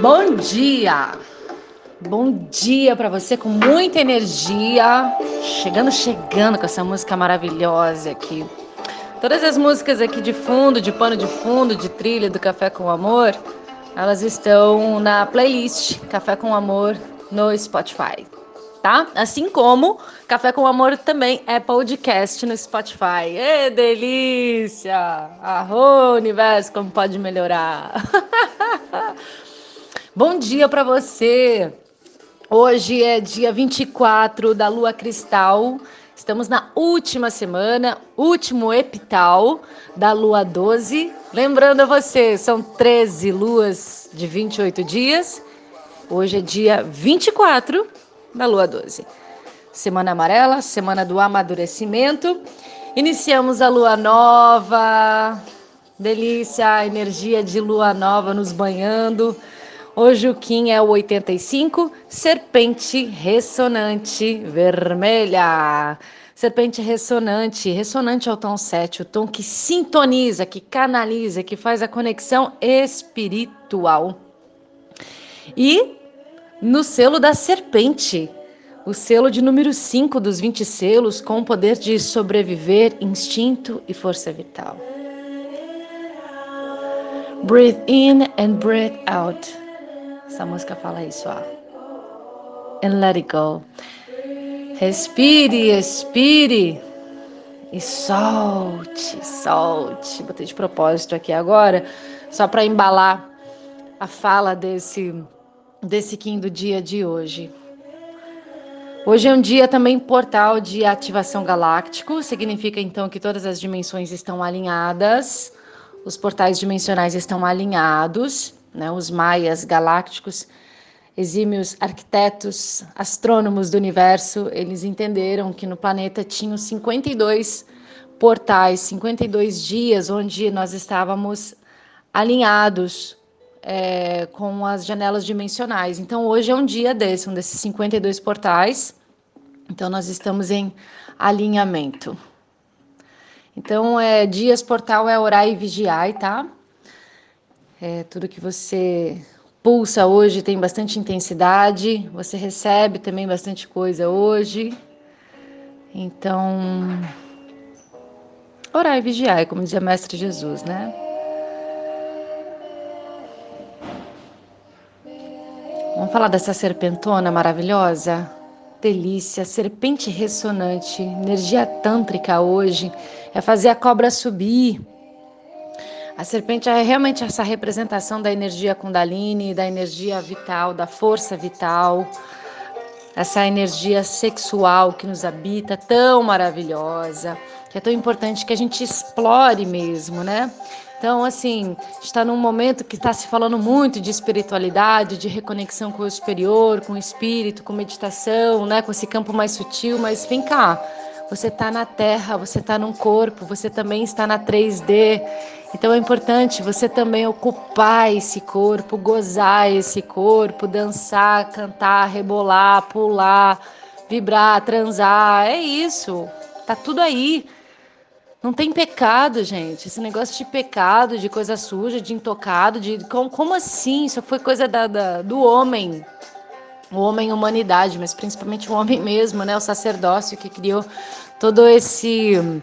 Bom dia! Bom dia para você com muita energia. Chegando, chegando com essa música maravilhosa aqui. Todas as músicas aqui de fundo, de pano de fundo, de trilha do Café com Amor, elas estão na playlist Café com Amor no Spotify, tá? Assim como Café com Amor também é podcast no Spotify. Ê, delícia! Arro, universo, como pode melhorar? Bom dia para você! Hoje é dia 24 da lua cristal. Estamos na última semana, último epital da lua 12. Lembrando a você, são 13 luas de 28 dias. Hoje é dia 24 da lua 12. Semana amarela, semana do amadurecimento. Iniciamos a lua nova. Delícia, energia de lua nova nos banhando o Kim é o 85, serpente ressonante vermelha. Serpente ressonante, ressonante ao tom 7, o tom que sintoniza, que canaliza, que faz a conexão espiritual. E no selo da serpente, o selo de número 5 dos 20 selos, com o poder de sobreviver, instinto e força vital. Breathe in and breathe out. Essa música fala isso, ó. And let it go. Respire, expire e solte, solte. Botei de propósito aqui agora, só para embalar a fala desse desse do dia de hoje. Hoje é um dia também portal de ativação galáctico, significa então que todas as dimensões estão alinhadas, os portais dimensionais estão alinhados né? Os maias galácticos, exímios arquitetos, astrônomos do universo, eles entenderam que no planeta tinham 52 portais, 52 dias onde nós estávamos alinhados é, com as janelas dimensionais. Então, hoje é um dia desse, um desses 52 portais. Então, nós estamos em alinhamento. Então, é, dias portal é orar e vigiar, tá? É, tudo que você pulsa hoje tem bastante intensidade, você recebe também bastante coisa hoje. Então, orar e vigiar, como dizia Mestre Jesus, né? Vamos falar dessa serpentona maravilhosa? Delícia, serpente ressonante, energia tântrica hoje é fazer a cobra subir a serpente é realmente essa representação da energia Kundalini, da energia vital, da força vital, essa energia sexual que nos habita, tão maravilhosa, que é tão importante que a gente explore mesmo, né? Então, assim, está num momento que está se falando muito de espiritualidade, de reconexão com o superior, com o espírito, com meditação, né? Com esse campo mais sutil, mas vem cá, você está na Terra, você está num corpo, você também está na 3D. Então é importante você também ocupar esse corpo, gozar esse corpo, dançar, cantar, rebolar, pular, vibrar, transar. É isso. Tá tudo aí. Não tem pecado, gente. Esse negócio de pecado, de coisa suja, de intocado, de como, assim? Isso foi coisa da, da, do homem, o homem humanidade, mas principalmente o homem mesmo, né? O sacerdócio que criou todo esse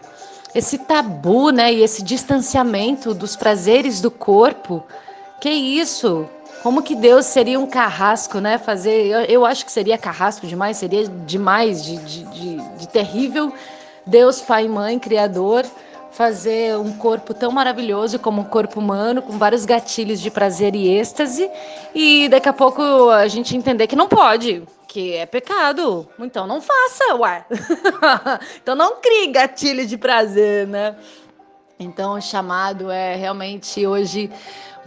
esse tabu, né, e esse distanciamento dos prazeres do corpo. Que isso? Como que Deus seria um carrasco, né? Fazer, eu, eu acho que seria carrasco demais, seria demais de, de, de, de terrível. Deus, Pai Mãe, Criador, fazer um corpo tão maravilhoso como o corpo humano, com vários gatilhos de prazer e êxtase, e daqui a pouco a gente entender que não pode, que é pecado. Então não faça, ué. então não crie gatilho de prazer, né? Então o chamado é realmente hoje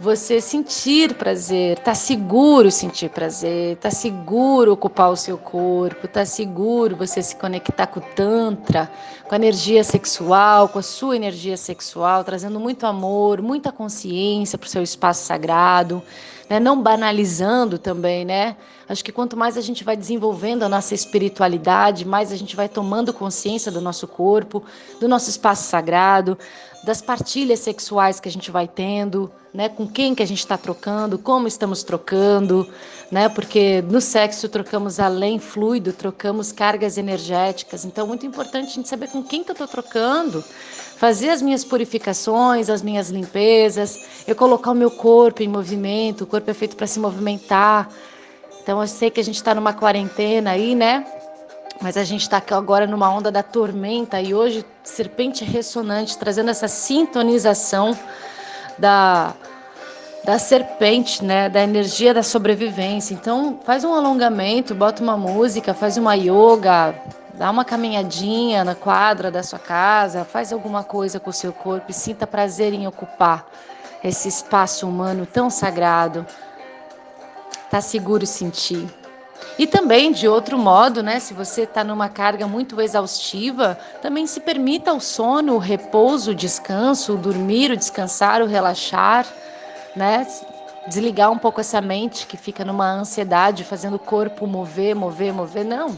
você sentir prazer, tá seguro sentir prazer, tá seguro ocupar o seu corpo, tá seguro você se conectar com o tantra, com a energia sexual, com a sua energia sexual, trazendo muito amor, muita consciência para o seu espaço sagrado, né? Não banalizando também, né? Acho que quanto mais a gente vai desenvolvendo a nossa espiritualidade, mais a gente vai tomando consciência do nosso corpo, do nosso espaço sagrado, das partilhas sexuais que a gente vai tendo, né? Com quem que a gente está trocando, como estamos trocando, né? Porque no sexo trocamos além fluido, trocamos cargas energéticas. Então, muito importante a gente saber com quem que eu estou trocando, fazer as minhas purificações, as minhas limpezas, eu colocar o meu corpo em movimento. O corpo é feito para se movimentar. Então, eu sei que a gente está numa quarentena aí, né? Mas a gente está agora numa onda da tormenta e hoje serpente ressonante trazendo essa sintonização da, da serpente, né, da energia da sobrevivência. Então, faz um alongamento, bota uma música, faz uma yoga, dá uma caminhadinha na quadra da sua casa, faz alguma coisa com o seu corpo e sinta prazer em ocupar esse espaço humano tão sagrado. Tá seguro sentir. E também, de outro modo, né, se você está numa carga muito exaustiva, também se permita o sono, o repouso, o descanso, o dormir, o descansar, o relaxar, né? Desligar um pouco essa mente que fica numa ansiedade, fazendo o corpo mover, mover, mover. Não.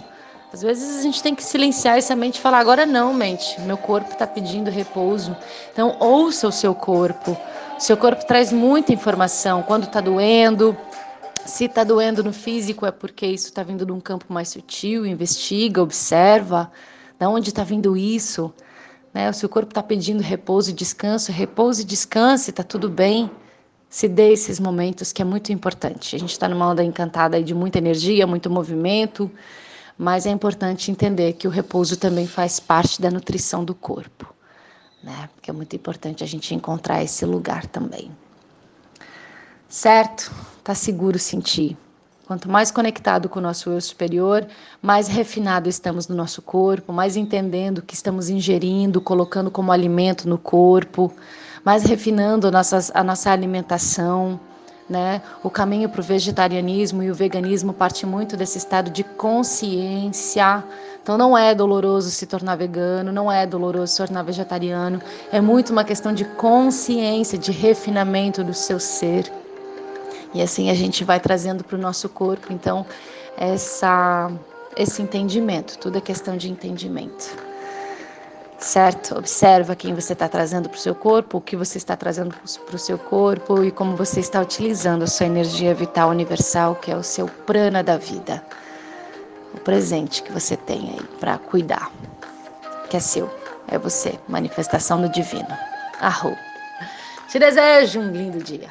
Às vezes a gente tem que silenciar essa mente e falar: agora não, mente, meu corpo está pedindo repouso. Então, ouça o seu corpo. O seu corpo traz muita informação. Quando está doendo, se está doendo no físico, é porque isso está vindo de um campo mais sutil. Investiga, observa. Da onde está vindo isso? Né? O seu corpo está pedindo repouso e descanso. Repouso e descanse, está tudo bem. Se dê esses momentos que é muito importante. A gente está numa onda encantada de muita energia, muito movimento, mas é importante entender que o repouso também faz parte da nutrição do corpo, né? Porque é muito importante a gente encontrar esse lugar também. Certo? Tá seguro sentir. Quanto mais conectado com o nosso eu superior, mais refinado estamos no nosso corpo, mais entendendo o que estamos ingerindo, colocando como alimento no corpo, mais refinando nossas, a nossa alimentação. Né? O caminho para o vegetarianismo e o veganismo parte muito desse estado de consciência. Então não é doloroso se tornar vegano, não é doloroso se tornar vegetariano, é muito uma questão de consciência, de refinamento do seu ser. E assim a gente vai trazendo para o nosso corpo, então, essa, esse entendimento. Tudo é questão de entendimento. Certo? Observa quem você está trazendo para o seu corpo, o que você está trazendo para o seu corpo e como você está utilizando a sua energia vital universal, que é o seu prana da vida. O presente que você tem aí para cuidar, que é seu, é você, manifestação do divino. Arro. Te desejo um lindo dia.